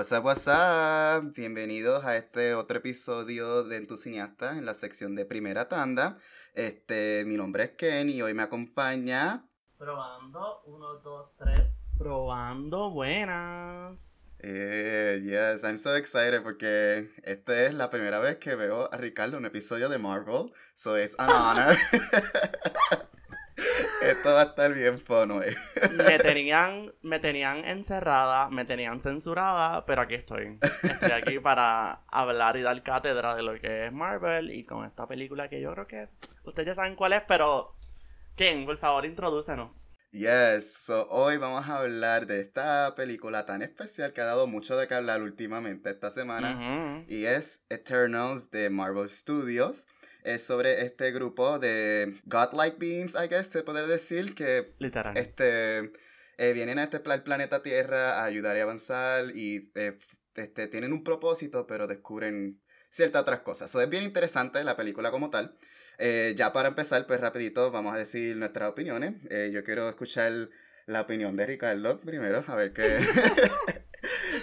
What's up, what's up? Bienvenidos a este otro episodio de Entusiasta en la sección de primera tanda. Este, mi nombre es Ken y hoy me acompaña. Probando, uno, dos, tres. Probando, buenas. Eh, yes, I'm so excited porque esta es la primera vez que veo a Ricardo en un episodio de Marvel, so it's an honor. Esto va a estar bien fun hoy. Me tenían, me tenían encerrada, me tenían censurada, pero aquí estoy. Estoy aquí para hablar y dar cátedra de lo que es Marvel y con esta película que yo creo que ustedes ya saben cuál es, pero Ken, por favor, introdúcenos. Yes, so hoy vamos a hablar de esta película tan especial que ha dado mucho de qué hablar últimamente esta semana y es Eternals de Marvel Studios. Es sobre este grupo de godlike beings, I guess, se puede decir, que Literal. este, eh, vienen a este planeta Tierra a ayudar y avanzar y eh, este, tienen un propósito, pero descubren ciertas otras cosas. So, es bien interesante la película como tal. Eh, ya para empezar, pues rapidito vamos a decir nuestras opiniones. Eh, yo quiero escuchar la opinión de Ricardo primero, a ver qué...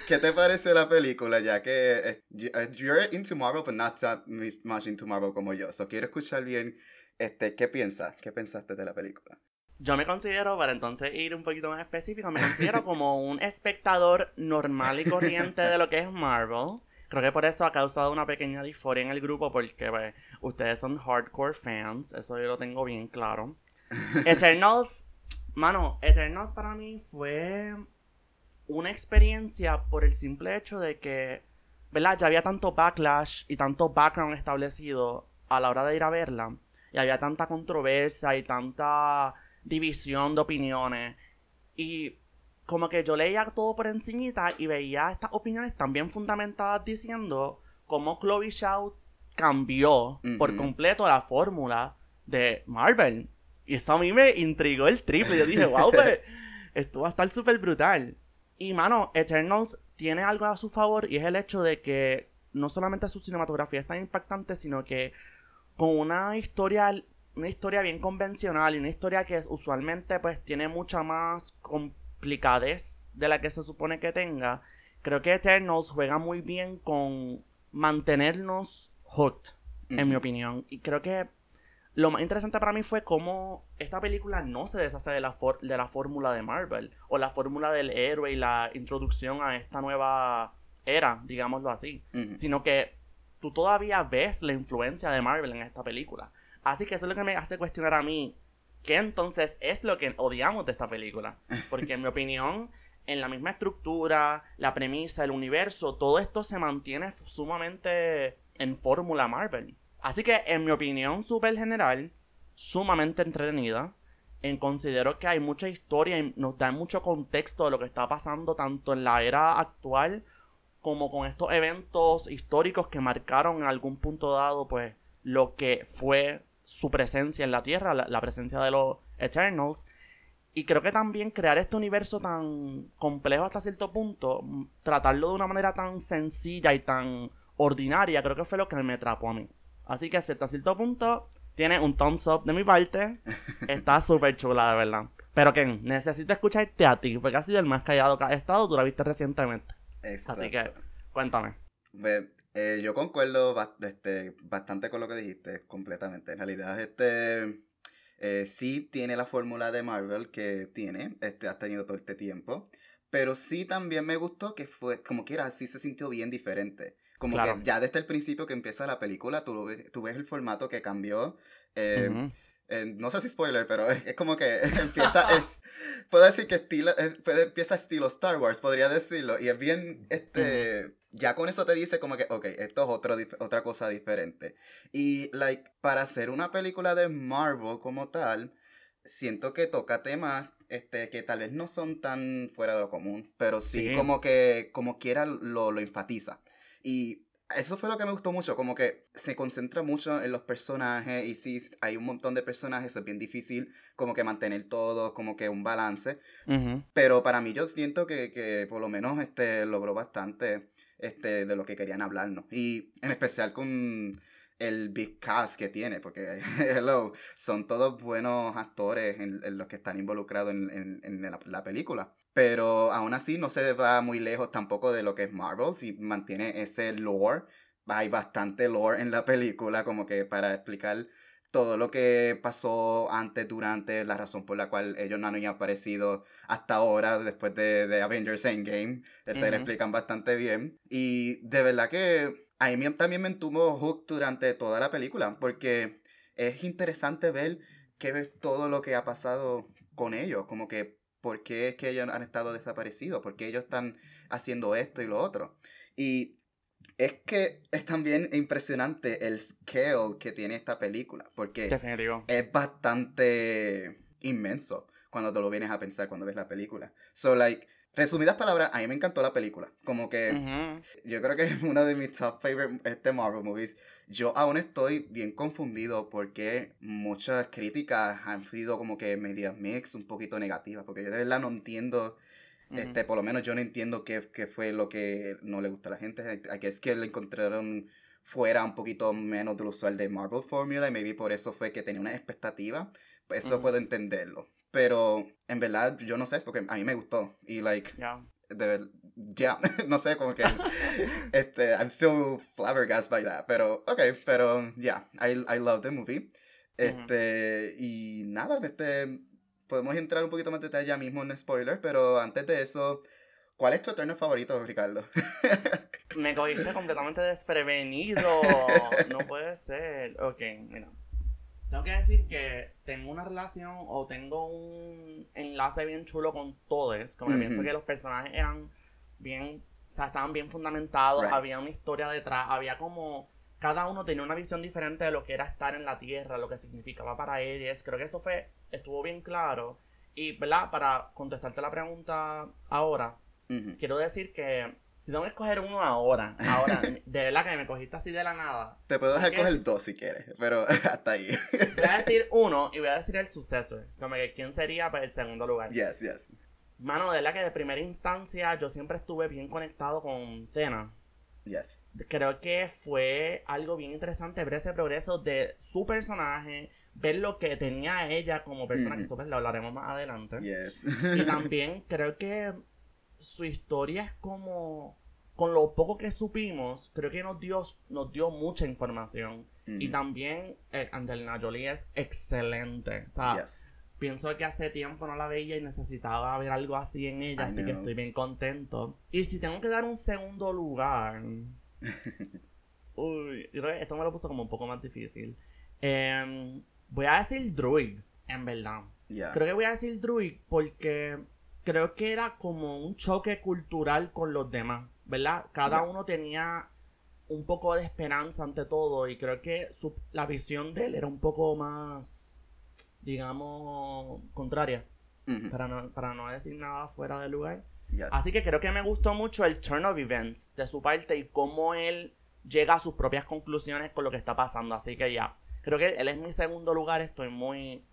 ¿Qué te pareció la película? Ya que eh, eh, you're into Marvel, but not that much into Marvel como yo. So quiero escuchar bien este, qué piensas, qué pensaste de la película. Yo me considero, para entonces ir un poquito más específico, me considero como un espectador normal y corriente de lo que es Marvel. Creo que por eso ha causado una pequeña disforia en el grupo, porque pues, ustedes son hardcore fans, eso yo lo tengo bien claro. Eternals, mano, Eternals para mí fue una experiencia por el simple hecho de que, ¿verdad? Ya había tanto backlash y tanto background establecido a la hora de ir a verla. Y había tanta controversia y tanta división de opiniones. Y como que yo leía todo por encimita y veía estas opiniones tan bien fundamentadas diciendo cómo Chloe Shaw cambió por completo la fórmula de Marvel. Y eso a mí me intrigó el triple. Yo dije, wow, pues, esto va a estar súper brutal. Y mano, Eternals tiene algo a su favor y es el hecho de que no solamente su cinematografía es tan impactante, sino que con una historia, una historia bien convencional y una historia que usualmente pues tiene mucha más complicadez de la que se supone que tenga, creo que Eternals juega muy bien con mantenernos hooked, en mi opinión. Y creo que lo más interesante para mí fue cómo esta película no se deshace de la, for- de la fórmula de Marvel o la fórmula del héroe y la introducción a esta nueva era, digámoslo así, sino que tú todavía ves la influencia de Marvel en esta película. Así que eso es lo que me hace cuestionar a mí qué entonces es lo que odiamos de esta película. Porque en mi opinión, en la misma estructura, la premisa, el universo, todo esto se mantiene sumamente en fórmula Marvel. Así que en mi opinión súper general, sumamente entretenida. En considero que hay mucha historia y nos da mucho contexto de lo que está pasando tanto en la era actual como con estos eventos históricos que marcaron en algún punto dado pues lo que fue su presencia en la Tierra, la, la presencia de los Eternals. Y creo que también crear este universo tan complejo hasta cierto punto, tratarlo de una manera tan sencilla y tan ordinaria, creo que fue lo que me atrapó a mí. Así que hasta cierto punto tiene un thumbs up de mi parte. Está súper chula, de verdad. Pero que necesito escucharte a ti, porque has sido el más callado que has estado, tú la viste recientemente. Así que, Exacto. cuéntame. Eh, yo concuerdo ba- este, bastante con lo que dijiste, completamente. En realidad, este eh, sí tiene la fórmula de Marvel que tiene, este, has tenido todo este tiempo. Pero sí también me gustó que fue, como quiera, sí se sintió bien diferente. Como Claro. que ya desde el principio que empieza la película, tú, ves, tú ves el formato que cambió. eh, eh, no sé si spoiler, pero es, es como que empieza, es, puedo decir que estilo, puede- empieza estilo Star Wars, podría decirlo, y es bien, este, ya con eso te dice como que, ok, esto es otro, otra cosa diferente. Y, like, para hacer una película de Marvel como tal, siento que toca temas, este, que tal vez no son tan fuera de lo común, pero sí, Sí. como que, como quiera, lo, lo enfatiza. Y eso fue lo que me gustó mucho, como que se concentra mucho en los personajes y sí, hay un montón de personajes, eso es bien difícil como que mantener todo, como que un balance, pero para mí yo siento que, que por lo menos este logró bastante este de lo que querían hablarnos y en especial con el big cast que tiene, porque, hello, son todos buenos actores en, los que están involucrados en, en, la, película. Pero aún así no se va muy lejos tampoco de lo que es Marvel, si mantiene ese lore. Hay bastante lore en la película, como que para explicar todo lo que pasó antes, durante, la razón por la cual ellos no han aparecido hasta ahora, después de, de Avengers Endgame. Este, le explican bastante bien. Y de verdad que a mí también me entuvo Hook durante toda la película, porque es interesante ver qué ves todo lo que ha pasado con ellos, como que por qué es que ellos han estado desaparecidos, por qué ellos están haciendo esto y lo otro. Y es que es también impresionante el scale que tiene esta película, porque es bastante inmenso cuando te lo vienes a pensar cuando ves la película. So, like, Resumidas palabras, a mí me encantó la película. Como que yo creo que es una de mis top favorite este Marvel movies. Yo aún estoy bien confundido porque muchas críticas han sido como que media mix, un poquito negativas. Porque yo de verdad no entiendo, este, por lo menos yo no entiendo qué, qué, fue lo que no le gusta a la gente. Aquí es que le encontraron fuera un poquito menos del usual de Marvel Formula y maybe por eso fue que tenía una expectativa. Eso puedo entenderlo. Pero en verdad, yo no sé, porque a mí me gustó. Y, like, ya, yeah, no sé, como que, este, I'm still flabbergasted by that. Pero, ok, pero, yeah, I, I love the movie. Este, y nada, este, podemos entrar un poquito más de detalle ya mismo en spoiler, pero antes de eso, ¿cuál es tu eterno favorito, Ricardo? Me cogiste completamente desprevenido. No puede ser. Ok, mira. Tengo que decir que tengo una relación o tengo un enlace bien chulo con todos. Como pienso que los personajes eran bien, o sea, estaban bien fundamentados, había una historia detrás, había como cada uno tenía una visión diferente de lo que era estar en la tierra, lo que significaba para ellos. Creo que eso fue, estuvo bien claro. Y, ¿verdad? Para contestarte la pregunta ahora, quiero decir que si tengo que escoger uno ahora, ahora, de verdad que me cogiste así de la nada. Te puedo dejar coger dos si quieres, pero hasta ahí. Voy a decir uno y voy a decir el sucesor. Como que quién sería para el segundo lugar. Yes, yes. Mano, de verdad que de primera instancia yo siempre estuve bien conectado con Tena. Yes. Creo que fue algo bien interesante ver ese progreso de su personaje, ver lo que tenía ella como persona, que eso lo hablaremos más adelante. Yes. y también creo que su historia es como con lo poco que supimos, creo que nos dio, nos dio mucha información. Y también eh, Angelina Jolie es excelente. O sea, pienso que hace tiempo no la veía y necesitaba ver algo así en ella, así que estoy bien contento. Y si tengo que dar un segundo lugar. uy, esto me lo puso como un poco más difícil. Em, voy a decir Druid, en verdad. Creo que voy a decir Druid porque creo que era como un choque cultural con los demás, ¿verdad? Cada uno tenía un poco de esperanza ante todo y creo que su, la visión de él era un poco más, digamos, contraria, para, no, para no decir nada fuera de lugar. Así que creo que me gustó mucho el turn of events de su parte y cómo él llega a sus propias conclusiones con lo que está pasando. Así que ya, creo que él es mi segundo lugar, estoy muy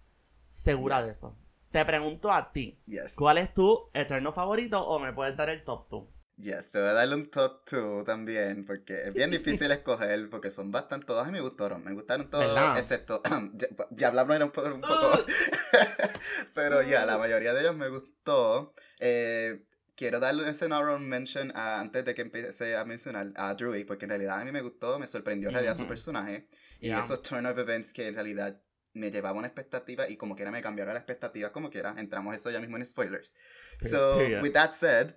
segura de eso. Te pregunto a ti, ¿cuál es tu eterno favorito o me puedes dar el top 2? Yes, te voy a darle un top 2 también, porque es bien difícil escoger, porque son bastante, todos me gustaron, me gustaron todos, excepto, ya, hablamos un, poco, un poco, pero ya, la mayoría de ellos me gustó. Eh, quiero darle ese honorable mention antes de que empiece a mencionar a Drew, porque en realidad a mí me gustó, me sorprendió en realidad su personaje, y esos turn of events que en realidad me llevaba una expectativa y como quiera me cambiaron la expectativa como quiera. Entramos eso ya mismo en spoilers. So, with that said,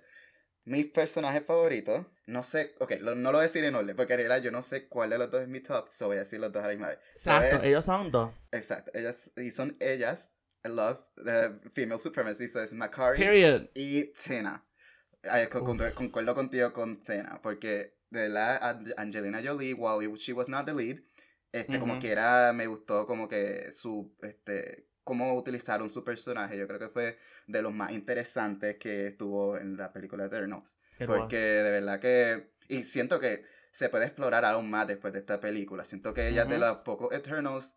mis personajes favoritos, no sé, ok, no lo voy a decir en orden, porque en realidad yo no sé cuál de los dos es mi top, so voy a decir los dos a la misma vez. Exacto, ellos son dos. Exacto, ellas, y son ellas, I love the female supremacy, so es Macari y Tina. concuerdo contigo con Tina, porque de la Angelina Jolie, while she was not the lead, este, como que era, me gustó como que su, este, cómo utilizaron su personaje. Yo creo que fue de los más interesantes que estuvo en la película Eternals. porque de verdad que, y siento que se puede explorar aún más después de esta película. Siento que ella es de los pocos Eternals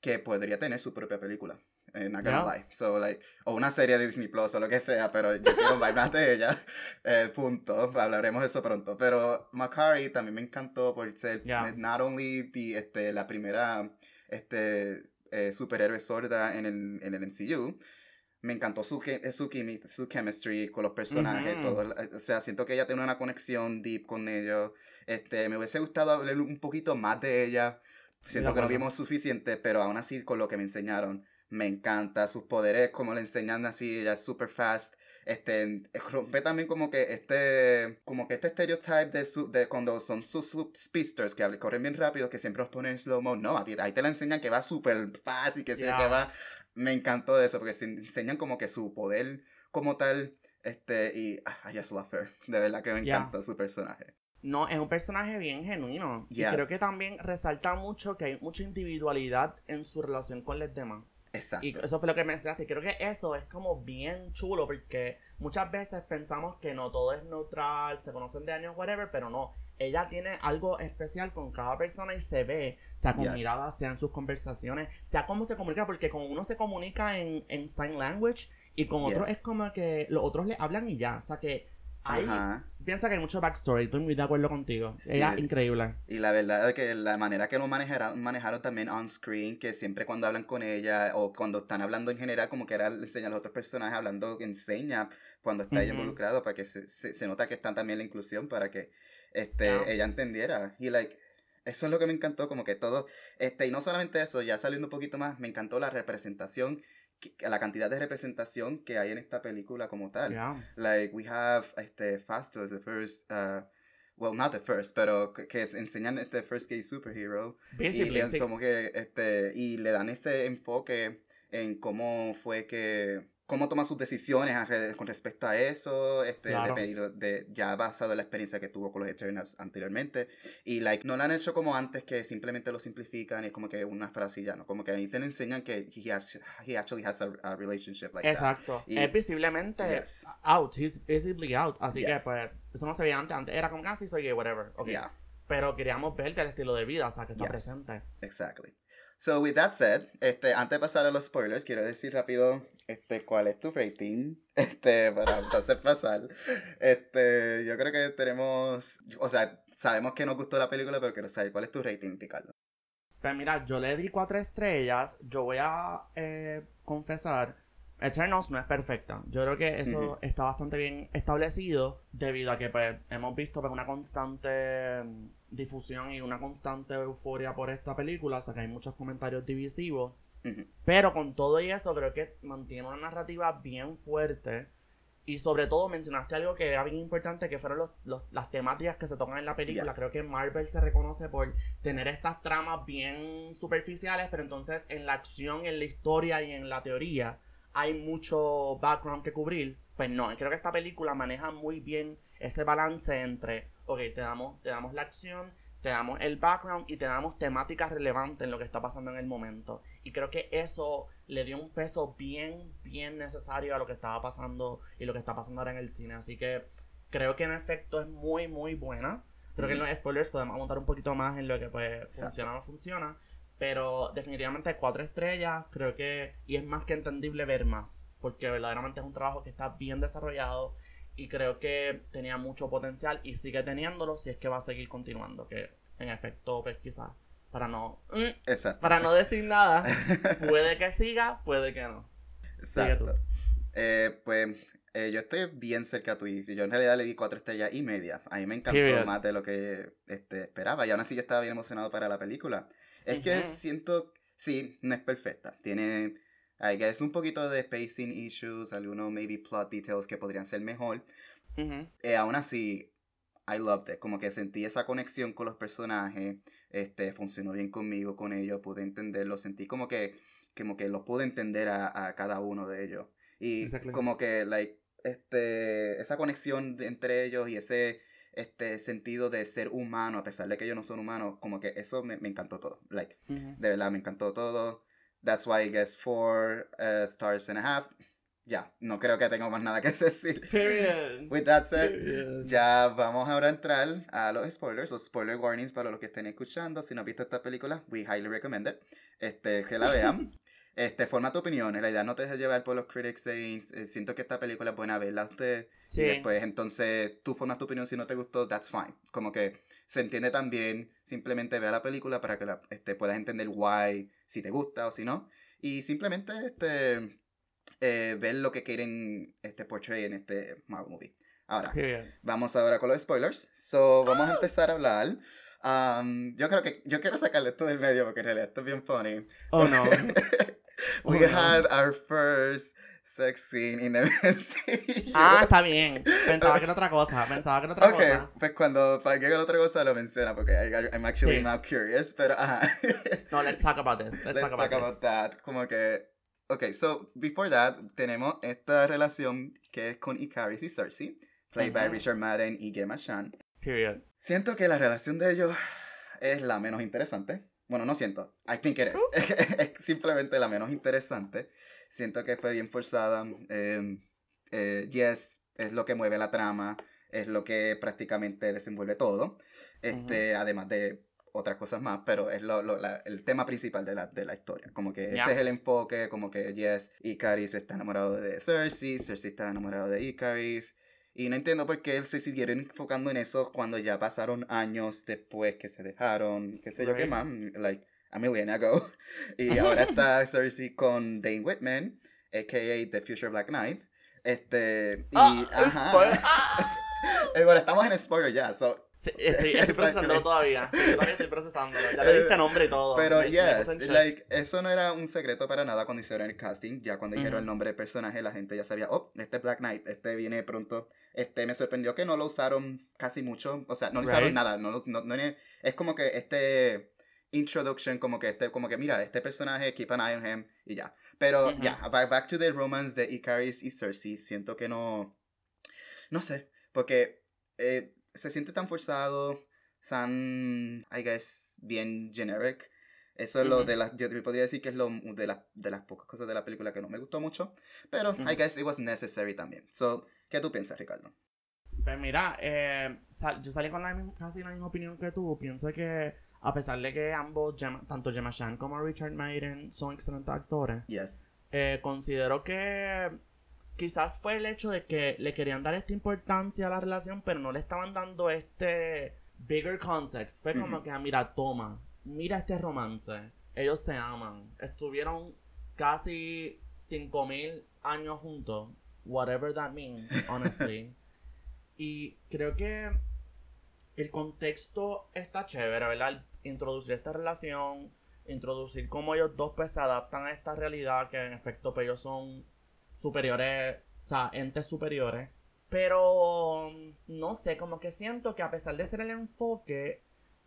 que podría tener su propia película. Eh, not gonna lie. So, like, o una serie de Disney Plus o lo que sea, pero yo quiero más de ella. Eh, punto. Hablaremos de eso pronto. Pero Macari también me encantó por ser not only the, este, la primera este, eh, superhéroe sorda en el, en el MCU, me encantó su, su, su chemistry con los personajes, todo, o sea, siento que ella tiene una conexión deep con ellos, este, me hubiese gustado hablar un poquito más de ella, siento que no vimos suficiente, pero aún así con lo que me enseñaron, me encanta, sus poderes, como le enseñan así, ella es super fast, este, rompe también como que este, como que este stereotype de, su, de cuando son sus, speedsters que corren bien rápido, que siempre los ponen en slow mo, no, ahí te la enseñan que va súper fast y que, que va me encantó de eso, porque se enseñan como que su poder como tal, este, y ah, I just love her, de verdad que me encanta su personaje. No, es un personaje bien genuino. Y creo que también resalta mucho que hay mucha individualidad en su relación con los demás. Exacto. Y eso fue lo que mencionaste. Creo que eso es como bien chulo porque muchas veces pensamos que no todo es neutral, se conocen de años, whatever, pero no ella tiene algo especial con cada persona y se ve, sea con miradas, sea en sus conversaciones, sea cómo se comunica, porque con uno se comunica en, en sign language y con otros es como que los otros le hablan y ya, o sea que ahí piensa que hay mucho backstory, estoy muy de acuerdo contigo, es increíble. Y la verdad es que la manera que lo manejaron, manejaron también on screen, que siempre cuando hablan con ella o cuando están hablando en general, como que era enseñar a los otros personajes hablando, enseña cuando está ella involucrado para que se, se, se nota que están también la inclusión para que este, ella entendiera. Y, like, eso es lo que me encantó, como que todo, este, y no solamente eso, ya saliendo un poquito más, me encantó la representación, la cantidad de representación que hay en esta película como tal. Like, we have, este, Fasto as the first, uh, well, not the first, pero que, enseñan este first gay superhero. y, le, como que, este, y le dan este enfoque en cómo fue que cómo toma sus decisiones con respecto a eso, este, de, ya basado en la experiencia que tuvo con los Eternals anteriormente. Y like, no lo han hecho como antes, que simplemente lo simplifican y es como que una frasilla, ¿no? Como que ahí te enseñan que he, has, he actually has a, relationship like Exacto. es visiblemente out, he's visibly out. Así que, pues, eso no se veía antes. Antes era como, casi ah, soy gay, whatever. Okay. Pero queríamos ver el estilo de vida, o sea, que está presente. Exactly. So, with that said, este, antes de pasar a los spoilers, quiero decir rápido este, cuál es tu rating, este, para entonces pasar. Este, yo creo que tenemos, o sea, sabemos que nos gustó la película, pero quiero saber cuál es tu rating, Ricardo. Pues mira, yo le di cuatro estrellas, yo voy a eh, confesar, Eternals no es perfecta. Yo creo que eso está bastante bien establecido debido a que pues, hemos visto pues, una constante difusión y una constante euforia por esta película, o sea que hay muchos comentarios divisivos. Pero con todo y eso, creo que mantiene una narrativa bien fuerte. Y sobre todo mencionaste algo que era bien importante, que fueron los, las temáticas que se tocan en la película. Creo que Marvel se reconoce por tener estas tramas bien superficiales, pero entonces en la acción, en la historia y en la teoría hay mucho background que cubrir. Pues no, creo que esta película maneja muy bien ese balance entre ok, te damos, te damos la acción, te damos el background y te damos temáticas relevantes en lo que está pasando en el momento. Y creo que eso le dio un peso bien, bien necesario a lo que estaba pasando y lo que está pasando ahora en el cine. Así que creo que en efecto es muy, muy buena. Creo que en los spoilers podemos montar un poquito más en lo que pues funciona o no funciona. Pero definitivamente cuatro estrellas, creo que, y es más que entendible ver más. Porque verdaderamente es un trabajo que está bien desarrollado y creo que tenía mucho potencial y sigue teniéndolo si es que va a seguir continuando, que en efecto, pues quizás para no mm, para no decir nada, puede que siga, puede que no. Exacto. Eh, pues eh, yo estoy bien cerca tuyo. Yo en realidad le di cuatro estrellas y media. A mí me encantó más de lo que este, esperaba. Y aún así yo estaba bien emocionado para la película. Es que siento, sí, no es perfecta. Tiene I guess un poquito de pacing issues, algunos maybe plot details que podrían ser mejor. Eh, aún así, I loved it. Como que sentí esa conexión con los personajes. Este, funcionó bien conmigo, con ellos, pude entenderlo. Sentí como que, como que lo pude entender a, cada uno de ellos. Y como que, like, este, esa conexión entre ellos y ese este sentido de ser humano, a pesar de que ellos no son humanos, como que eso me, encantó todo. Like, de verdad, me encantó todo. That's why I guess four uh, stars and a half. Ya, no creo que tenga más nada que decir. Period. With that said, ya vamos ahora a entrar a los spoilers, o spoiler warnings para los que estén escuchando. Si no han visto esta película, we highly recommend it. Este, que la vean. Este, forma tu opinión. En realidad no te dejes llevar por los critics saying, eh, siento que esta película es buena, verla usted. Sí. Y después, entonces, tú formas tu opinión. Si no te gustó, that's fine. Como que se entiende también. Simplemente vea la película para que la, este, puedas entender why, si te gusta o si no. Y simplemente, este, eh, ver lo que quieren, este, portray en este Marvel movie. Ahora, vamos ahora con los spoilers. So, vamos a empezar a hablar. Um, yo creo que, yo quiero sacarle esto del medio porque en realidad esto es bien funny. Oh no. We Oh, no. had our first sex scene in the MCU. Ah, está bien. Pensaba que era otra cosa. Pensaba que era otra Ok, cosa. pues cuando para que la otra cosa lo menciona porque I, I'm actually Sí. now curious, pero ajá. No, let's talk about this. Let's, Let's talk about, talk about that. Como que, ok, so before that tenemos esta relación que es con Icaris y Cersei, played by Ujú. Richard Madden y Gemma Chan. Period. Siento que la relación de ellos es la menos interesante. Bueno, no siento. I think it is. es simplemente la menos interesante. Siento que fue bien forzada. Eh, eh, yes, es lo que mueve la trama. Es lo que prácticamente desenvuelve todo. Este, Además de otras cosas más, pero es lo, lo- la- el tema principal de la, de la historia. Como que Ya. ese es el enfoque, como que yes, Icaris está enamorado de Cersei, Cersei está enamorado de Icaris. Y no entiendo por qué se siguieron enfocando en eso cuando ya pasaron años después que se dejaron, qué sé yo qué más, like a million ago. Y ahora está Cersei con Dane Whitman, a.k.a. The Future Black Knight. Este, y, Ah, ajá. Ah. Eh, bueno, estamos en spoiler ya, so, estoy, estoy Exactly. todavía. Sí, yo todavía estoy procesándolo. Ya le diste nombre y todo. Pero Me- me yes, shock. like, eso no era un secreto para nada cuando hicieron el casting. Ya cuando dijeron Ujú. el nombre del personaje, la gente ya sabía, oh, este es Black Knight, este viene pronto. Este me sorprendió que no lo usaron casi mucho. O sea, no lo usaron Right. nada. No, no, no es como que este introduction, como que este, como que mira, este personaje, keep an eye on him y ya. Pero Ujú. ya, back, back to the romance de Icaris y Cersei, siento que no. No sé, porque eh, se siente tan forzado, tan, I guess, bien generic. Eso es lo Ujú. de las, yo podría decir que es lo de, las de las pocas cosas de la película que no me gustó mucho, pero I Ujú. guess it was necessary también. So, ¿qué tú piensas, Ricardo? Pues mira, eh, sal- yo salí con la misma- casi la misma opinión que tú. Pienso que a pesar de que ambos, Gemma- tanto Gemma Chan como Richard Madden, son excelentes actores, Yes. eh, considero que quizás fue el hecho de que le querían dar esta importancia a la relación, pero no le estaban dando este bigger context. Fue como que, ah, mira, toma, mira este romance. Ellos se aman. Estuvieron casi 5000 años juntos. Whatever that means, honestly. y creo que el contexto está chévere, ¿verdad? Introducir esta relación, introducir cómo ellos dos pues se adaptan a esta realidad, que en efecto pues ellos son superiores, o sea, entes superiores. Pero no sé, como que siento que a pesar de ser el enfoque,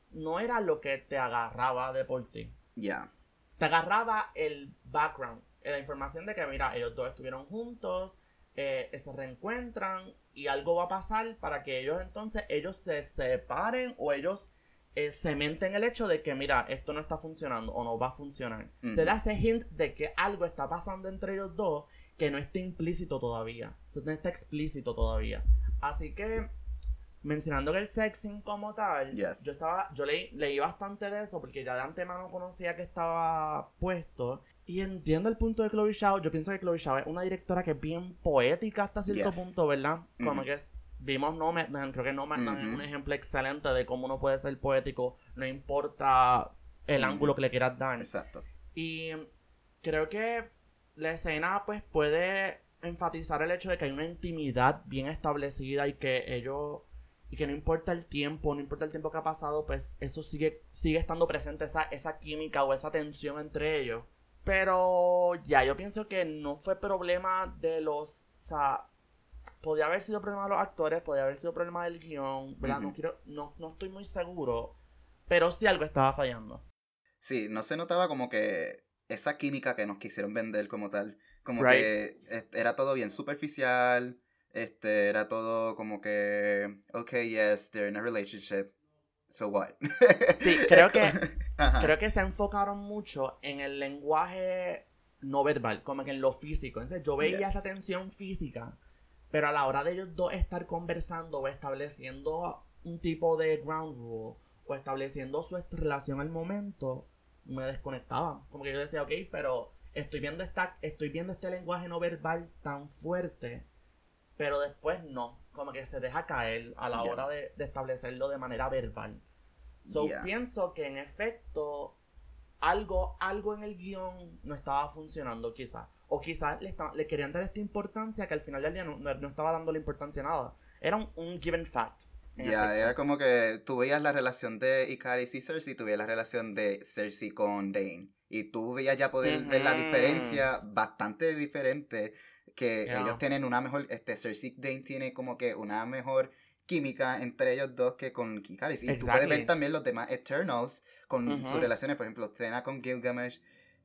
no era lo que te agarraba de por sí. Yeah. Te agarraba el background, la información de que, mira, ellos dos estuvieron juntos, eh, se reencuentran y algo va a pasar para que ellos entonces, ellos se separen o ellos eh, cementen el hecho de que, mira, esto no está funcionando o no va a funcionar. Te da ese hint de que algo está pasando entre ellos dos que no está implícito todavía. No está explícito todavía. Así que, mencionando que el sexing como tal, Yes. yo estaba, yo leí, leí bastante de eso porque ya de antemano conocía que estaba puesto. Y entiendo el punto de Chloe Zhao. Yo pienso que Chloe Zhao es una directora que es bien poética hasta cierto Yes. punto, ¿verdad? Como Ujú. que es- vimos Nomadland, creo que Nomadland es Ujú. un ejemplo excelente de cómo uno puede ser poético, no importa el Ujú. ángulo que le quieras dar. Exacto. Y creo que la escena pues puede enfatizar el hecho de que hay una intimidad bien establecida y que ellos y que no importa el tiempo, no importa el tiempo que ha pasado, pues eso sigue sigue estando presente esa esa química o esa tensión entre ellos. Pero ya yo pienso que no fue problema de los, o sea, podía haber sido problema de los actores, podía haber sido problema del guion, ¿verdad? No quiero no no estoy muy seguro, pero sí algo estaba fallando. Sí, no se notaba como que esa química que nos quisieron vender como tal. Como Right. que era todo bien superficial. Este, era todo como que, okay, yes, they're in a relationship. So what? Sí, creo que- Ajá. Creo que se enfocaron mucho en el lenguaje no verbal, como que en lo físico. Entonces yo veía Yes. esa tensión física, pero a la hora de ellos dos estar conversando o estableciendo un tipo de ground rule o estableciendo su relación al momento, me desconectaba. Como que yo decía, ok, pero estoy viendo esta, estoy viendo este lenguaje no verbal tan fuerte, pero después no, como que se deja caer a la hora de, de establecerlo de manera verbal. So pienso que en efecto algo, algo en el guion no estaba funcionando quizás. O quizás le, esta- le querían dar esta importancia que al final del día no, no- no estaba dando la importancia a nada. Era un, un given fact. Ya, efecto. era como que tú veías la relación de Icaris y Cersei, tú veías la relación de Cersei con Dane. Y tú veías ya poder ver la diferencia bastante diferente, que ellos tienen una mejor, este, Cersei Dane tiene como que una mejor química entre ellos dos que con Icaris. Y tú puedes ver también los demás Eternals con sus relaciones, por ejemplo, Cena con Gilgamesh.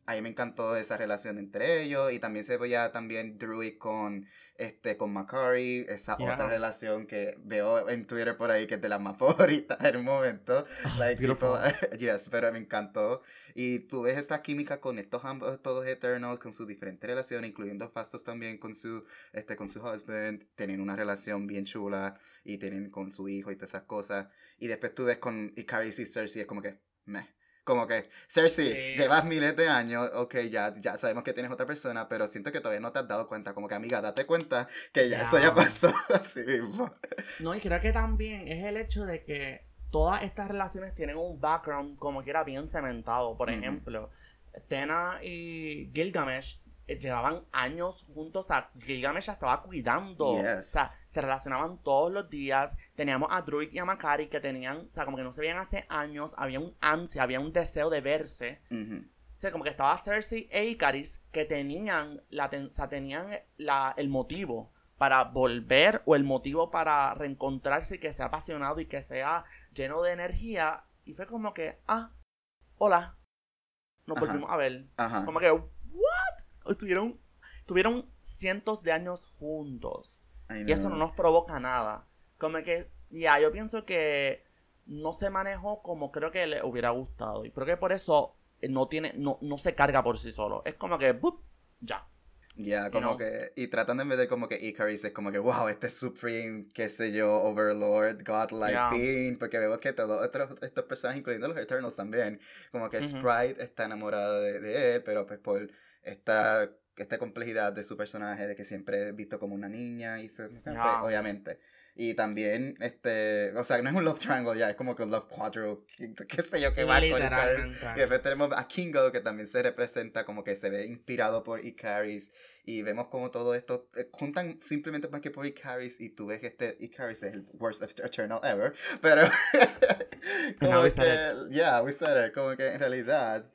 A mí me encantó esa relación entre ellos y también se veía también Druid con este con Macari, esa Yeah. otra relación que veo en Twitter por ahí que es de las más favoritas en un momento. Like, tipo, yes, pero me encantó. Y tú ves esta química con estos ambos, todos Eternals, con sus diferentes relaciones, incluyendo Fastos también con su, este, con su husband, tienen una relación bien chula y tienen con su hijo y todas esas cosas. Y después tú ves con Icaris y Cersei, es como que, meh. Como que, Cersei, Sí. llevas miles de años, ok, ya, ya sabemos que tienes otra persona, pero siento que todavía no te has dado cuenta. Como que, amiga, date cuenta que ya eso ya pasó así mismo. No, y creo que también es el hecho de que todas estas relaciones tienen un background como que era bien cementado. Por ejemplo, Tena y Gilgamesh llevaban años juntos. O sea, Gilgamesh la estaba cuidando. Yes. O sea, se relacionaban todos los días. Teníamos a Druid y a Makari que tenían, o sea, como que no se veían hace años. Había un ansia, había un deseo de verse. O sea, como que estaba Cersei e Icaris que tenían, la, ten- o sea, tenían la, el motivo para volver o el motivo para reencontrarse y que sea apasionado y que sea lleno de energía. Y fue como que, ah, hola, nos Ajá. volvimos a ver. Ajá. Como que. Estuvieron, tuvieron cientos de años juntos. Y eso no nos provoca nada. Como que, ya, yo pienso que no se manejó como creo que le hubiera gustado. Y creo que por eso eh, no tiene, no, no se carga por sí solo. Es como que, ¡bup! ya. Ya, como know? que, y tratan de meter como que Icarus es como que, wow, este es Supreme, qué sé yo, Overlord, Godlike Yeah. Being, porque vemos que todos estos, estos personajes, incluyendo los Eternals también, como que. Sprite está enamorado de, de él, pero pues por esta, esta complejidad de su personaje, de que siempre es visto como una niña, y se, pues, Yeah. obviamente. Y también, este, o sea, no es un love triangle ya, es como que un love quadruple, qué, sé yo, qué va con. Y después tenemos a Kingo, que también se representa como que se ve inspirado por Icaris. Y vemos como todo esto eh, juntan simplemente más que por Icaris. Y tú ves que este Icaris es el worst of Eternal ever. Pero. como No, we que. said Yeah, we said it. Como que en realidad.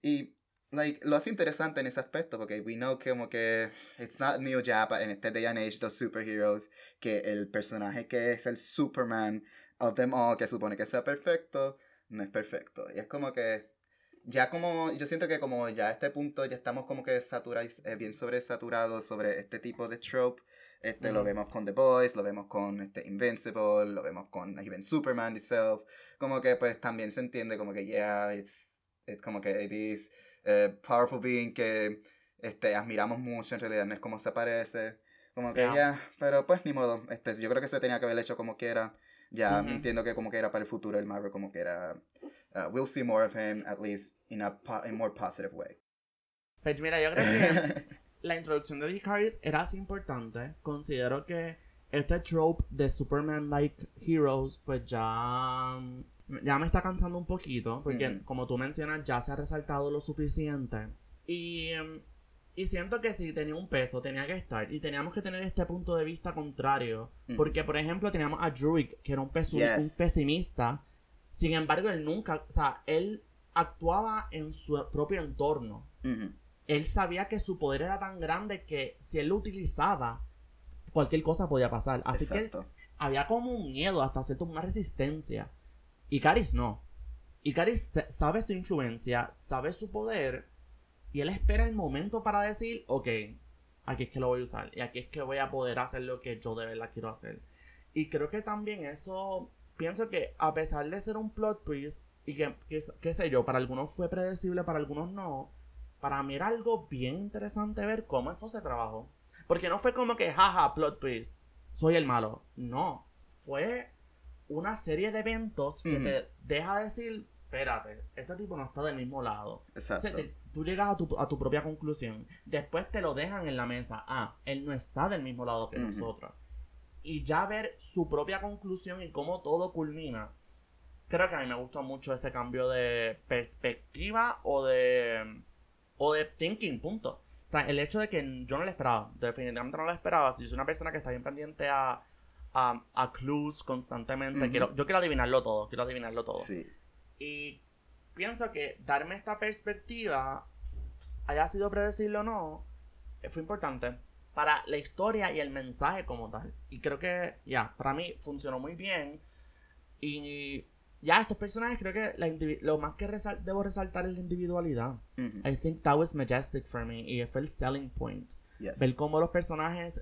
Y. Like, lo hace interesante en ese aspecto porque we know que como que it's not new ya but en este day and age de superheroes que el personaje que es el Superman of them all que supone que sea perfecto no es perfecto y es como que ya como, yo siento que como ya a este punto ya estamos como que saturados, eh, bien sobresaturados sobre este tipo de trope. Este, Lo Ujú. vemos con The Boys, lo vemos con este, Invincible, lo vemos con even Superman itself. Como que pues también se entiende como que, yeah, it's, it's como que it is eh, powerful being que este, admiramos mucho, en realidad no es como se parece. Como que ya, Yeah. pero pues ni modo. Este, yo creo que se tenía que haber hecho como quiera. Ya Ujú. entiendo que como que era para el futuro el Marvel, como que era uh, we'll see more of him at least in a po- in more positive way. Pues mira, yo creo que la introducción de Icarus era así importante. Considero que este trope de Superman-like heroes, pues ya, ya me está cansando un poquito. Porque, como tú mencionas, ya se ha resaltado lo suficiente. Y, em, y siento que sí, tenía un peso, tenía que estar. Y teníamos que tener este punto de vista contrario. Porque, por ejemplo, teníamos a Druid, que era un, Yes. un pesimista. Sin embargo, él nunca, o sea, él actuaba en su propio entorno él sabía que su poder era tan grande que si él lo utilizaba, cualquier cosa podía pasar. Así que él- Exacto. había como un miedo, hasta cierto una resistencia. Y Caris no. Y Caris sa- sabe su influencia, sabe su poder, y él espera el momento para decir, ok, aquí es que lo voy a usar, y aquí es que voy a poder hacer lo que yo de verdad quiero hacer. Y creo que también eso, pienso que a pesar de ser un plot twist, y que- qué sé yo, para algunos fue predecible, para algunos no, para mí era algo bien interesante ver cómo eso se trabajó. Porque no fue como que, jaja, plot twist, soy el malo. No, fue una serie de eventos que te deja decir, espérate, este tipo no está del mismo lado. Exacto. O sea, te- tú llegas a tu, a tu propia conclusión. Después te lo dejan en la mesa. Ah, él no está del mismo lado que nosotros. Y ya ver su propia conclusión y cómo todo culmina. Creo que a mí me gustó mucho ese cambio de perspectiva o de. o de thinking, punto. O sea, el hecho de que yo no lo esperaba, definitivamente no lo esperaba. Si soy una persona que está bien pendiente a, a, a clues constantemente, Ujú. quiero, yo quiero adivinarlo todo, quiero adivinarlo todo. Sí. Y pienso que darme esta perspectiva, haya sido predecible o no, eh, fue importante para la historia y el mensaje como tal. Y creo que, ya, para mí funcionó muy bien. Y ya, estos personajes creo que la lo más que resal- debo resaltar es la individualidad. I think that was majestic for me y fue el selling point. Yes. Ver cómo los personajes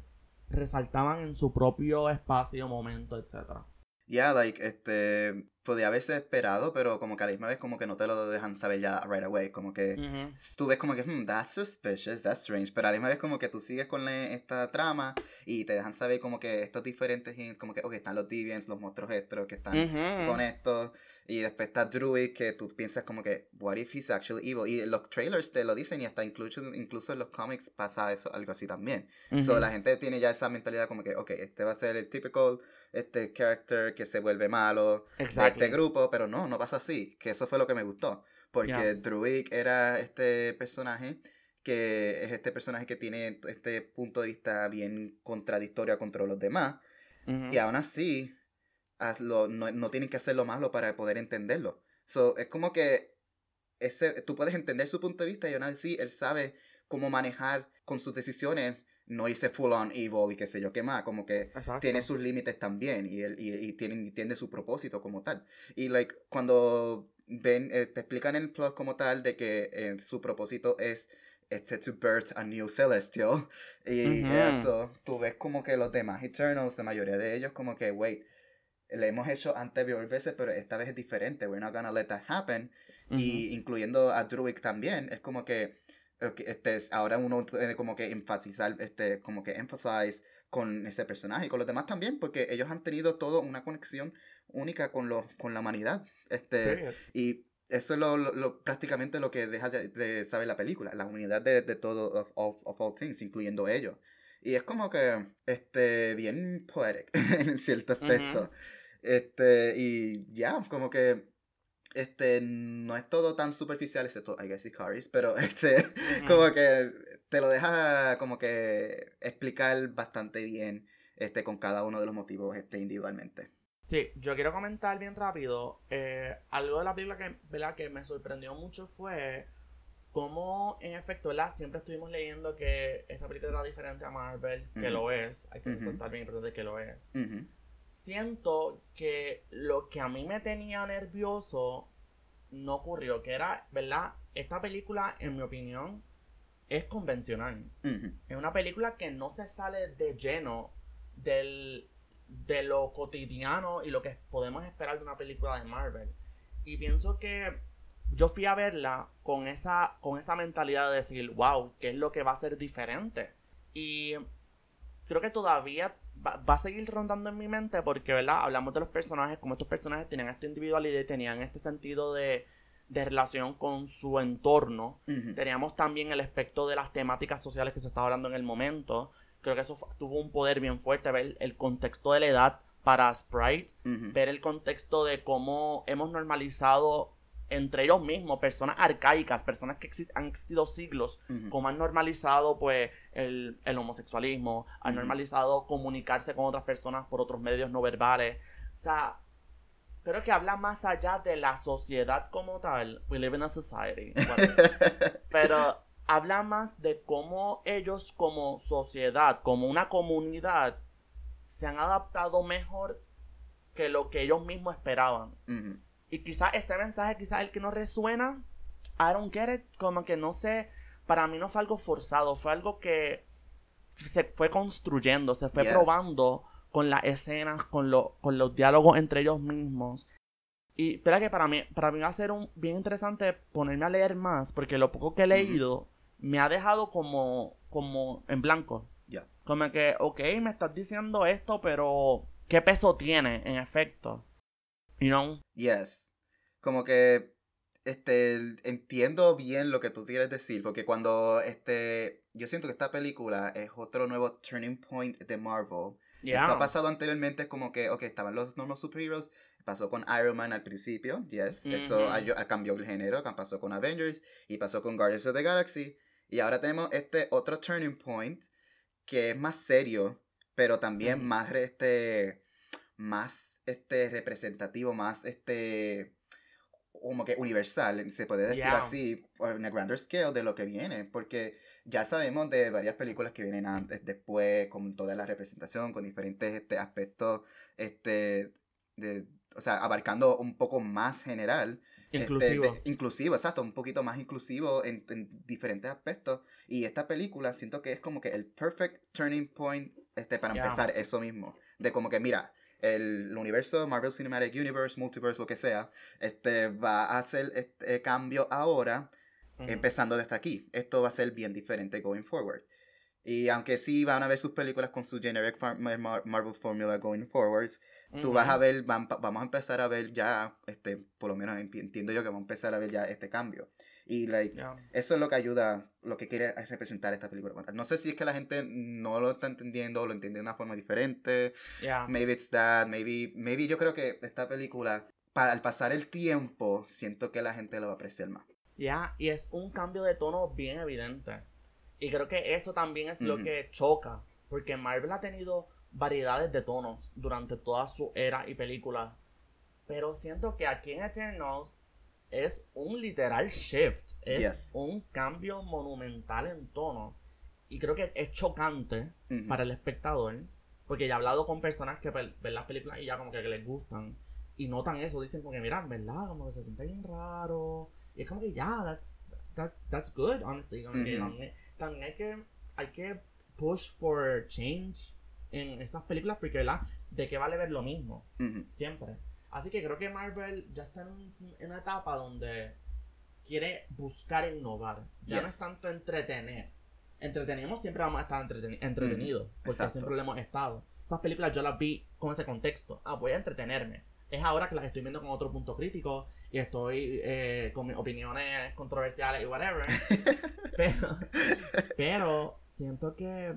resaltaban en su propio espacio, momento, etcétera. Yeah, like, este, podía haberse esperado, pero como que a la misma vez como que no te lo dejan saber ya right away, como que Ujú. tú ves como que, hmm, that's suspicious, that's strange, pero a la misma vez como que tú sigues con la- esta trama y te dejan saber como que estos diferentes hints, como que, ok, están los deviants, los monstruos estos que están Ujú. con esto, y después está Druid que tú piensas como que, what if he's actually evil, y los trailers te lo dicen y hasta incluso, incluso en los cómics pasa eso, algo así también. So, Ujú. la gente tiene ya esa mentalidad como que, ok, este va a ser el typical este character que se vuelve malo de Exactly. este grupo, pero no, no pasa así, que eso fue lo que me gustó, porque Yeah. Druid era este personaje que es este personaje que tiene este punto de vista bien contradictorio contra los demás, Ujú. y aún así hazlo- no, no tienen que hacer lo malo para poder entenderlo. So, es como que ese, tú puedes entender su punto de vista y aún así él sabe cómo manejar con sus decisiones, no irse full on evil y qué sé yo qué más, como que Exacto. tiene sus límites también y, él, y, y tiene, entiende su propósito como tal. Y like, cuando ven, eh, te explican el plot como tal de que eh, su propósito es este, to birth a new celestial y Ujú. eso, tú ves como que los demás Eternals, la mayoría de ellos como que, wait, le hemos hecho anterior veces, pero esta vez es diferente, we're not gonna let that happen Ujú. y incluyendo a Druid también, es como que este, es- ahora uno tiene como que enfatizar, este, como que emphasize con ese personaje y con los demás también, porque ellos han tenido todo una conexión única con, los, con la humanidad, este, y eso es lo, lo- lo- prácticamente lo que deja de, saber la película, la unidad de, de todo, of, of- of all things, incluyendo ellos. Y es como que, este, bien poetic en cierto aspecto. Este, y ya, como que, este, no es todo tan superficial, excepto, I guess, Icaris, pero, este, Ujú. como que te lo deja como que explicar bastante bien, este, con cada uno de los motivos, este, individualmente. Sí, yo quiero comentar bien rápido. eh, algo de la película que, ¿verdad? que me sorprendió mucho fue cómo, en efecto, ¿verdad? siempre estuvimos leyendo que esta película era diferente a Marvel, que Ujú. lo es. Hay que resaltar bien importante que lo es. Siento que lo que a mí me tenía nervioso no ocurrió, que era, ¿verdad? Esta película, en mi opinión, es convencional. Es una película que no se sale de lleno del, de lo cotidiano y lo que podemos esperar de una película de Marvel. Y pienso que yo fui a verla con esa, con esa mentalidad de decir, wow, ¿qué es lo que va a ser diferente? Y creo que todavía va, va a seguir rondando en mi mente porque, ¿verdad? Hablamos de los personajes, como estos personajes tenían esta individualidad y tenían este sentido de, de relación con su entorno. Teníamos también el aspecto de las temáticas sociales que se estaba hablando en el momento. Creo que eso tuvo un poder bien fuerte, ver el contexto de la edad para Sprite, ver el contexto de cómo hemos normalizado entre ellos mismos, personas arcaicas, personas que han existido siglos, cómo han normalizado pues el, el homosexualismo, han normalizado comunicarse con otras personas por otros medios no verbales. O sea, creo que habla más allá de la sociedad como tal. We live in a society. Pero habla más de cómo ellos como sociedad, como una comunidad, se han adaptado mejor que lo que ellos mismos esperaban. Y quizás este mensaje, quizás el que no resuena, I don't get it, como que no sé, para mí no fue algo forzado, fue algo que se fue construyendo, se fue Yes. probando con las escenas, con, lo- con los diálogos entre ellos mismos. Y espera que para mí, para mí va a ser un, bien interesante ponerme a leer más, porque lo poco que he leído me ha dejado como, como en blanco. Ya. Como que, ok, me estás diciendo esto, pero ¿qué peso tiene en efecto? You know? Yes. Como que este, entiendo bien lo que tú quieres decir, porque cuando, este, yo siento que esta película es otro nuevo turning point de Marvel. Esto ha pasado anteriormente como que, ok, estaban los normal superheroes, pasó con Iron Man al principio, yes, eso cambió el género, pasó con Avengers y pasó con Guardians of the Galaxy, y ahora tenemos este otro turning point que es más serio, pero también más, este, más, este, representativo, más, este, como que universal, se puede decir así, en a grander scale de lo que viene, porque ya sabemos de varias películas que vienen antes, después, con toda la representación, con diferentes este, aspectos, este, de, o sea, abarcando un poco más general. Este, inclusivo. inclusivo, exacto, un poquito más inclusivo en, diferentes aspectos. Y esta película siento que es como que el perfect turning point este, para empezar eso mismo. De como que, mira, el, universo, Marvel Cinematic Universe, Multiverse, lo que sea, este, va a hacer este cambio ahora, empezando desde aquí. Esto va a ser bien diferente going forward. Y aunque sí van a ver sus películas con su generic Marvel formula going forwards, tú vas a ver, vamos a empezar a ver ya, este, por lo menos entiendo yo que vamos a empezar a ver ya este cambio. Y like, eso es lo que ayuda, lo que quiere representar esta película. No sé si es que la gente no lo está entendiendo o lo entiende de una forma diferente. Maybe it's that, maybe, maybe yo creo que esta película, al pasar el tiempo, siento que la gente lo va a apreciar más. Ya, y es un cambio de tono bien evidente. Y creo que eso también es lo que choca. Porque Marvel ha tenido variedades de tonos durante toda su era y película. Pero siento que aquí en Eternals es un literal shift. Es un cambio monumental en tono. Y creo que es chocante para el espectador. Porque ya he hablado con personas que ven las películas y ya como que, les gustan. Y notan eso. Dicen como que, mira, ¿verdad? Como que se siente bien raro. Y es como que, ya, that's, that's, that's good, honestly. también, hay que, hay que push for change en estas películas porque, ¿verdad? ¿De qué vale ver lo mismo? Siempre. Así que creo que Marvel ya está en, una etapa donde quiere buscar innovar. Ya no es tanto entretener. Entretenemos, siempre vamos a estar entretenidos. porque siempre lo hemos estado. Esas películas yo las vi con ese contexto. Ah, voy a entretenerme. Es ahora que las estoy viendo con otro punto crítico y estoy eh, con mis opiniones controversiales y whatever. pero, pero siento que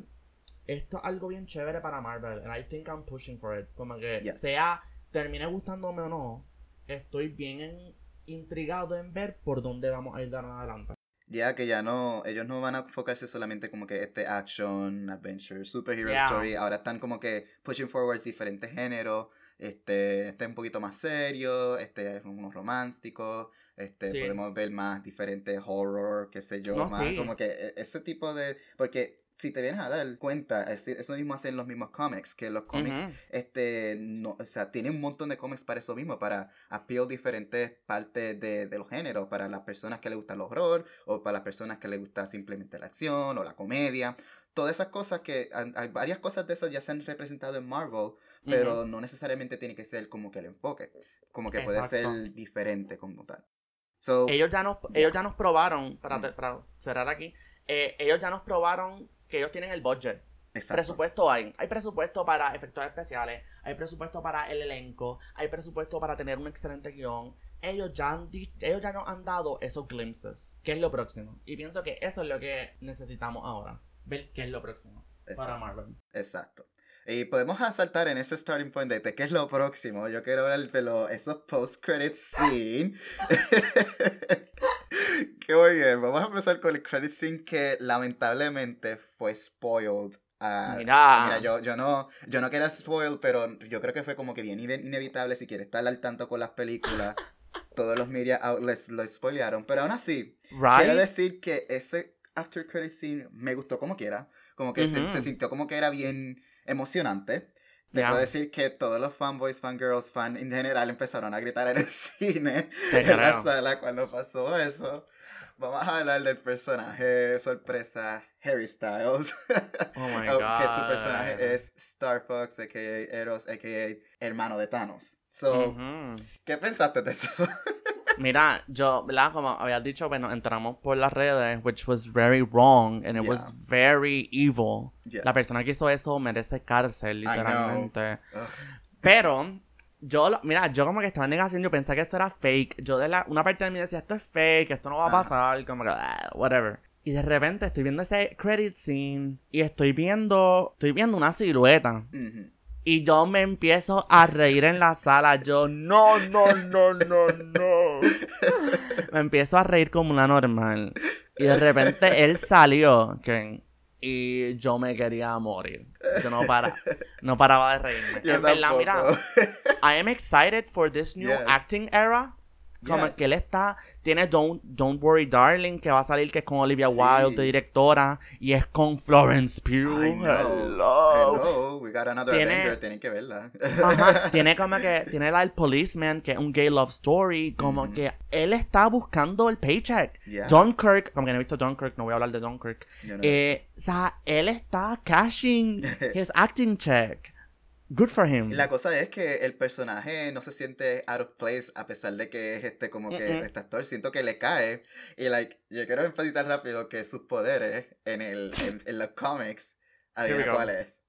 esto es algo bien chévere para Marvel. And I think I'm pushing for it. Como que sea termine gustándome o no, estoy bien intrigado en ver por dónde vamos a ir de adelante. Ya que ya no, ellos no van a enfocarse solamente como que este action, adventure, superhero story, ahora están como que pushing forward diferentes géneros, este, este un poquito más serio, este es unos románticos, este, podemos ver más diferentes horror, qué sé yo, más como que e, ese tipo de, porque si te vienes a dar cuenta, eso mismo hacen los mismos cómics, que los cómics, este, no, o sea, tienen un montón de cómics para eso mismo, para appeal diferentes partes de, de los géneros, para las personas que les gusta el horror, o para las personas que les gusta simplemente la acción, o la comedia, todas esas cosas que, hay varias cosas de esas ya se han representado en Marvel, pero no necesariamente tiene que ser como que el enfoque, como que puede ser diferente como tal. ellos, ya nos, ellos ya nos probaron, para, para cerrar aquí, eh, ellos ya nos probaron que ellos tienen el budget. Exacto. Presupuesto hay. Hay presupuesto para efectos especiales, hay presupuesto para el elenco, hay presupuesto para tener un excelente guion. Ellos ya, han ellos ya nos han dado esos glimpses. ¿Qué es lo próximo? Y pienso que eso es lo que necesitamos ahora. Ver qué es lo próximo para Marvel. Exacto. Y podemos asaltar en ese starting point de, qué es lo próximo. Yo quiero ver el, esos post-credit scene. Qué muy bien. Vamos a empezar con el credit scene que lamentablemente fue spoiled. Ah, mira, mira yo, yo, no, yo no quería spoil, pero yo creo que fue como que bien inevitable si quieres estar al tanto con las películas. todos los media outlets lo spoilearon, pero aún así, quiero decir que ese after credit scene me gustó como quiera, como que se, se, sintió como que era bien emocionante. Debo decir que todos los fanboys, fangirls, fan en general empezaron a gritar en el cine, en la sala, cuando pasó eso. Vamos a hablar del personaje sorpresa Harry Styles. Oh my God. que su personaje es Star Fox, a.k.a. Eros, a.k.a. hermano de Thanos. So, ¿qué pensaste de eso? Mira, yo, ¿verdad? Como habías dicho, bueno, entramos por las redes, which was very wrong and it was very evil. La persona que hizo eso merece cárcel, literalmente. Pero yo, mira, yo como que estaba en negación, yo pensé que esto era fake. Yo de la, una parte de mí decía, esto es fake, esto no va a pasar, como que, ah, whatever. Y de repente estoy viendo ese credit scene y estoy viendo, estoy viendo una silueta. Y yo me empiezo a reír en la sala. Yo, no, no, no, no, no. Me empiezo a reír como una normal. Y de repente él salió, Ken, y yo me quería morir. Yo no, para, no paraba de reírme. Yo en verdad, mira. I am excited for this new Yes. acting era. Como Yes. que él está, tiene Don't, Don't Worry Darling, que va a salir, que es con Olivia Sí. Wilde, de directora, y es con Florence Pugh. Hello. Hello, we got another Tiene- Avenger, tienen que verla. Ajá, tiene como que, tiene la del Policeman, que es un gay love story, como Ujú. que él está buscando el paycheck. Yeah, Dunkirk, como que no he visto Dunkirk, no voy a hablar de Dunkirk. you know. Eh, o sea, él está cashing his acting check. Good for him. La cosa es que el personaje no se siente out of place a pesar de que es este como que Mm-mm. este actor. Siento que le cae. Y like, yo quiero enfatizar rápido que sus poderes en el en, en los cómics, adivina cuál es.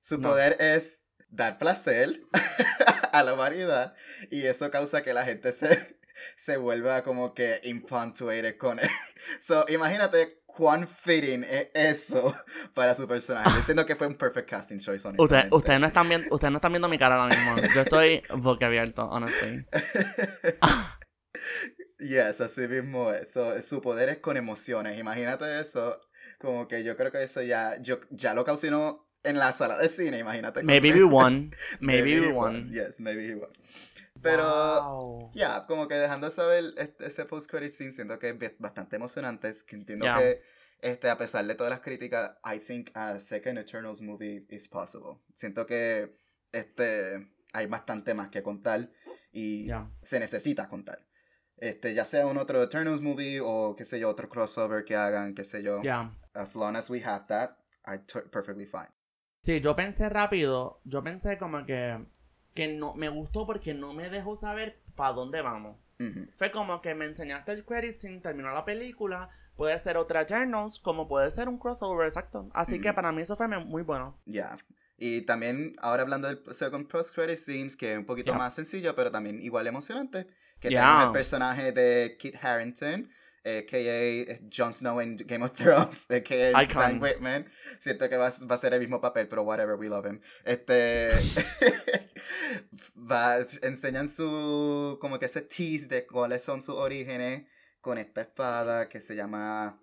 Su No. poder es dar placer a la humanidad y eso causa que la gente se, se vuelva como que infatuated con él. So, imagínate cuán fitting es eso para su personaje. Yo entiendo que fue un perfect casting choice, Usted- honestamente. ustedes, no están viendo, ustedes no están viendo mi cara ahora mismo. Yo estoy boquiabierto, honestly. Yes, así mismo es. So, su poder es con emociones. Imagínate eso. Como que yo creo que eso ya, yo, ya lo causó en la sala de cine, imagínate. Maybe we won. Maybe we won. Yes, maybe he won. Pero, Wow. ya, como que dejando de saber este- ese post-credit scene, siento que es bastante emocionante. Es que entiendo Yeah. que, este, a pesar de todas las críticas, I think a second Eternals movie is possible. Siento que, este, hay bastante más que contar y Yeah. se necesita contar. Este, ya sea un otro Eternals movie o qué sé yo, otro crossover que hagan, qué sé yo. Yeah. As long as we have that, I'm perfectly fine. Sí, yo pensé rápido, yo pensé como que, que no, me gustó porque no me dejó saber para dónde vamos. Fue como que me enseñaste el credit scene, terminó la película, puede ser otra Eternals, como puede ser un crossover, exacto. Así que para mí eso fue muy bueno. Ya. Y también, ahora hablando del second post-credit scenes, que es un poquito Yeah. más sencillo, pero también igual emocionante, que Yeah. tenemos el personaje de Kit Harington, a.k.a. Jon Snow en Game of Thrones, a.k.a. Icon. Dan Whitman. Siento que va, va a ser el mismo papel, pero whatever, we love him. Este... va, enseñan su... como que ese tease de cuáles son sus orígenes con esta espada que se llama...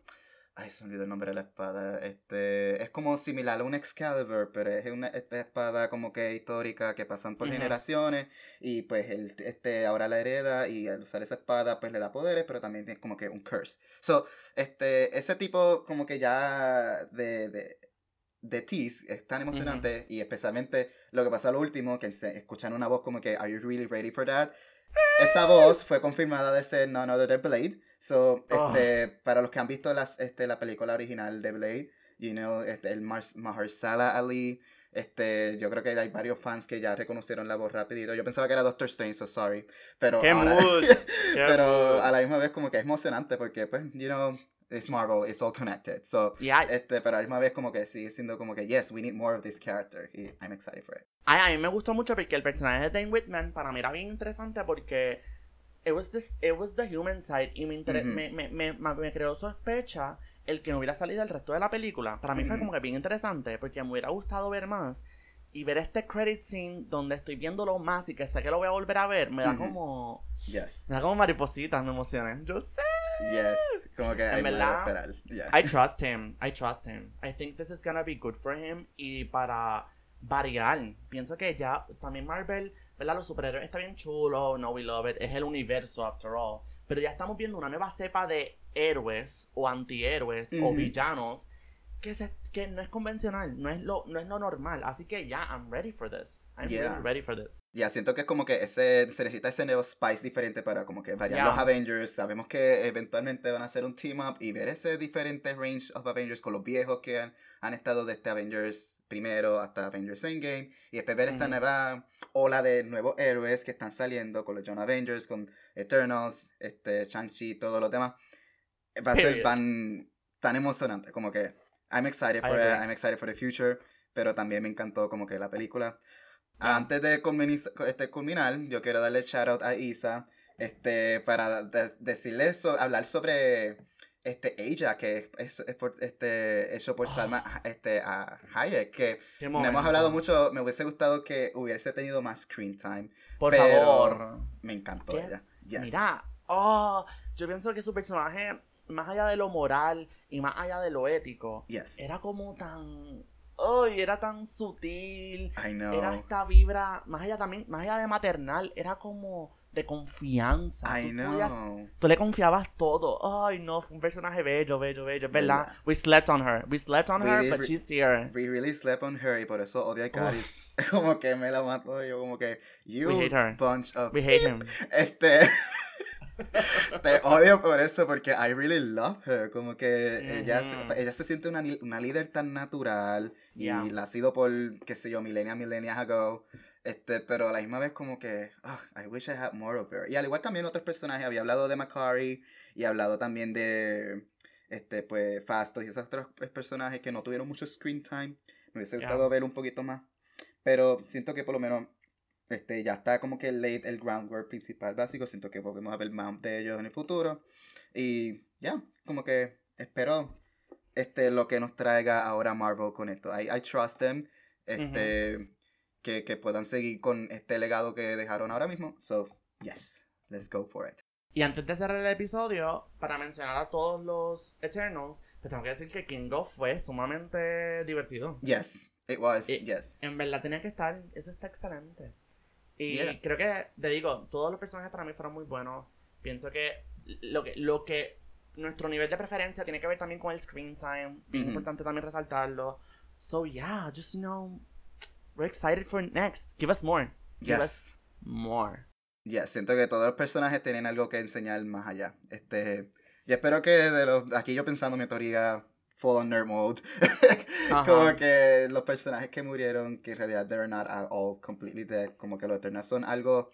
Ay, se me olvidó el nombre de la espada. Este, es como similar a un Excalibur, pero es una esta espada como que histórica que pasan por Ujú. generaciones y pues él este, ahora la hereda y al usar esa espada pues le da poderes, pero también tiene como que un curse. So, este, ese tipo como que ya de, de, de tease es tan emocionante y especialmente lo que pasa a lo último, que se escuchan una voz como que ¿Are you really ready for that? Esa voz fue confirmada de ser none other than Blade. So, Oh. este, para los que han visto las, este, la película original de Blade, you know, este, el Mars- Mahershala Ali, este, yo creo que hay varios fans que ya reconocieron la voz rapidito. Yo pensaba que era Doctor Strange, so sorry. Pero, ¡Qué ahora- mood! ¡Qué pero mood! a la misma vez como que es emocionante porque, pues, you know, it's Marvel, it's all connected. So, Y ay, este, pero a la misma vez como que sigue siendo como que, yes, we need more of this character. Y I'm excited for it. ay, a mí me gustó mucho porque el personaje de Dane Whitman para mí era bien interesante porque it was, this, it was the human side y me, inter- me, me, me, me- me creó sospecha el que no hubiera salido el resto de la película. Para mí fue como que bien interesante porque me hubiera gustado ver más y ver este credit scene donde estoy viéndolo más y que sé que lo voy a volver a ver, me da como... Yes, Me da como maripositas, me emocioné. Yo sé. yes. Como que que verdad. Yeah. I trust him. I trust him. I think this is gonna be good for him. Y para variar, pienso que ya también Marvel, ¿verdad? Los superhéroes está bien chulo. No, we love it. Es el universo, after all. Pero ya estamos viendo una nueva cepa de héroes o antihéroes o villanos que, se, que no es convencional, no es, lo, no es lo normal. Así que ya, I'm ready for this. I'm Yeah. really ready for this. Ya, siento que es como que ese, se necesita ese nuevo spice diferente para como que variar Yeah. los Avengers. Sabemos que eventualmente van a hacer un team up y ver ese diferente range of Avengers con los viejos que han, han estado desde Avengers primero hasta Avengers Endgame. Y después ver esta Ujú. nueva ola de nuevos héroes que están saliendo con los John Avengers, con Eternals, este, Shang-Chi y todo lo demás. Va a ser tan, tan emocionante. Como que I'm excited for it. I'm excited for the future. Pero también me encantó como que la película. Antes de este, culminar, yo quiero darle shout out a Isa este, para de- decirle hablar sobre este, ella, que es, es por, este, hecho por Salma este, a Hayek, que no hemos hablado mucho, me hubiese gustado que hubiese tenido más screen time. Por pero- favor. Me encantó ¿Qué? ella. Yes. Mira, oh, yo pienso que su personaje, más allá de lo moral y más allá de lo ético, Yes. era como tan. Ay, era tan sutil. Era esta vibra, más allá también, más allá de maternal, era como de confianza. I Tú podías- know. tú le confiabas todo. Ay, no, fue un personaje bello, bello, bello. Es verdad. Verdad. We slept on her. We slept on We her, did but she's here. We really slept on her y por eso odio a. Caris. Como que me la mató yo como que you We hate her. bunch of We hate him. Este. Te odio por eso, porque I really love her. Como que ella, se, ella se siente una, una líder tan natural. Y Yeah. la ha sido por, qué sé yo, millennia, millennials ago. Este, pero a la misma vez como que, "Ugh, I wish I had more of her. Y al igual también otros personajes, había hablado de Macari y hablado también de, este, pues, Fastos y esos otros pues, personajes que no tuvieron mucho screen time. Me hubiese Yeah. gustado ver un poquito más. Pero siento que por lo menos este, ya está como que late el groundwork principal básico. Siento que podemos ver más de ellos en el futuro. Y ya, como que espero este, lo que nos traiga ahora Marvel con esto. I, I trust them. Este, que, que puedan seguir con este legado que dejaron ahora mismo. So, yes, let's go for it. Y antes de cerrar el episodio, para mencionar a todos los Eternals, te tengo que decir que Kingo fue sumamente divertido. Yes, it was, Y- yes. En verdad tenía que estar, eso está excelente. Y Yeah. creo que, te digo, todos los personajes para mí fueron muy buenos. Pienso que lo que, lo que nuestro nivel de preferencia tiene que ver también con el screen time. Ujú. importante también resaltarlo. So yeah, just you know, we're excited for next. Give us more. Give us Yes. more. Yes, siento que todos los personajes tienen algo que enseñar más allá. Este, y espero que de los, aquí yo pensando mi teoría full on nerd mode, como que los personajes que murieron, que en realidad they're not at all completely dead, como que los Eternals son algo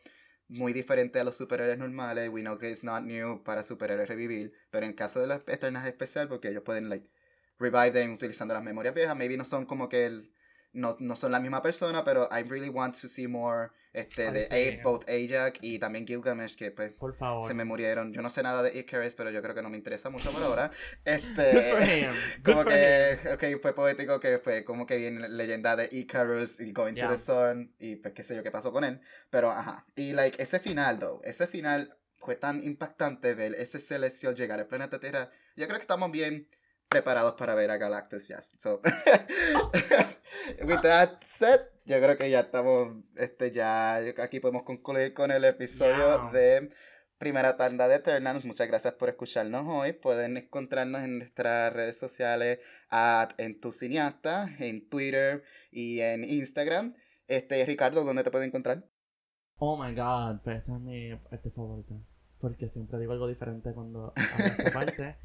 muy diferente a los superhéroes normales. We know que it's not new para superhéroes revivir, pero en el caso de los Eternals es especial porque ellos pueden like revive them utilizando las memorias viejas. Maybe no son como que el, no, no son la misma persona, pero I really want to see more este, de both Ajak y también Gilgamesh, que pues Por favor. se me murieron. Yo no sé nada de Icarus, pero yo creo que no me interesa mucho por ahora. Good Este, for him. Good como for que, him. ok, fue poético que fue como que viene leyenda de Icarus y Going to Yeah. the Sun y pues qué sé yo qué pasó con él. Pero ajá. Y like ese final, though, ese final fue tan impactante ver ese celestial llegar al planeta Tierra. Yo creo que estamos bien preparados para ver a Galactus ya. So, with that said, yo creo que ya estamos, este, ya aquí podemos concluir con el episodio de primera tanda de Eternals. Muchas gracias por escucharnos hoy. Pueden encontrarnos en nuestras redes sociales at en tu cineasta, en Twitter y en Instagram. Este, Ricardo, ¿dónde te pueden encontrar? Oh my god, pues esta es mi parte favorita. Porque siempre digo algo diferente cuando hago esta parte.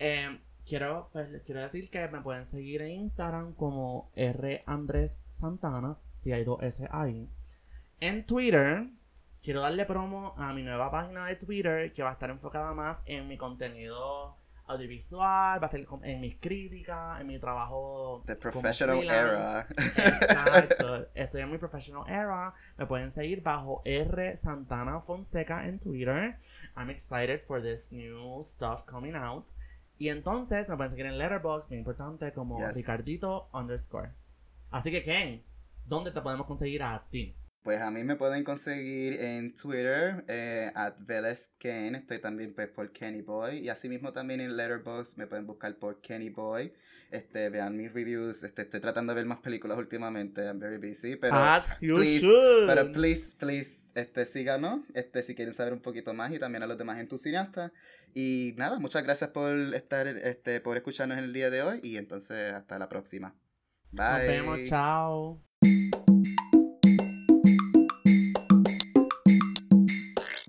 Eh, quiero, pues, les quiero decir que me pueden seguir en Instagram como R Andrés Santana, si hay dos S ahí. En Twitter, quiero darle promo a mi nueva página de Twitter que va a estar enfocada más en mi contenido audiovisual, va a estar en mis críticas, en mi trabajo. The Professional. Era. Exacto. Estoy en mi professional era. Me pueden seguir bajo R Santana Fonseca en Twitter. I'm excited for this new stuff coming out. Y entonces me pueden seguir en Letterboxd, muy importante, como Yes. Ricardito underscore. Así que Ken, ¿dónde te podemos conseguir a ti? Pues a mí me pueden conseguir en Twitter, eh, at VelezKen, estoy también pues, por Kenny Boy, y asimismo también en Letterboxd me pueden buscar por Kenny Boy, este, vean mis reviews, este, estoy tratando de ver más películas últimamente, I'm very busy, pero, As you please, should. pero please, please, este, síganos, este, si quieren saber un poquito más, y también a los demás entusiastas, y nada, muchas gracias por estar, este, por escucharnos en el día de hoy, y entonces hasta la próxima. Bye. Nos vemos, chao.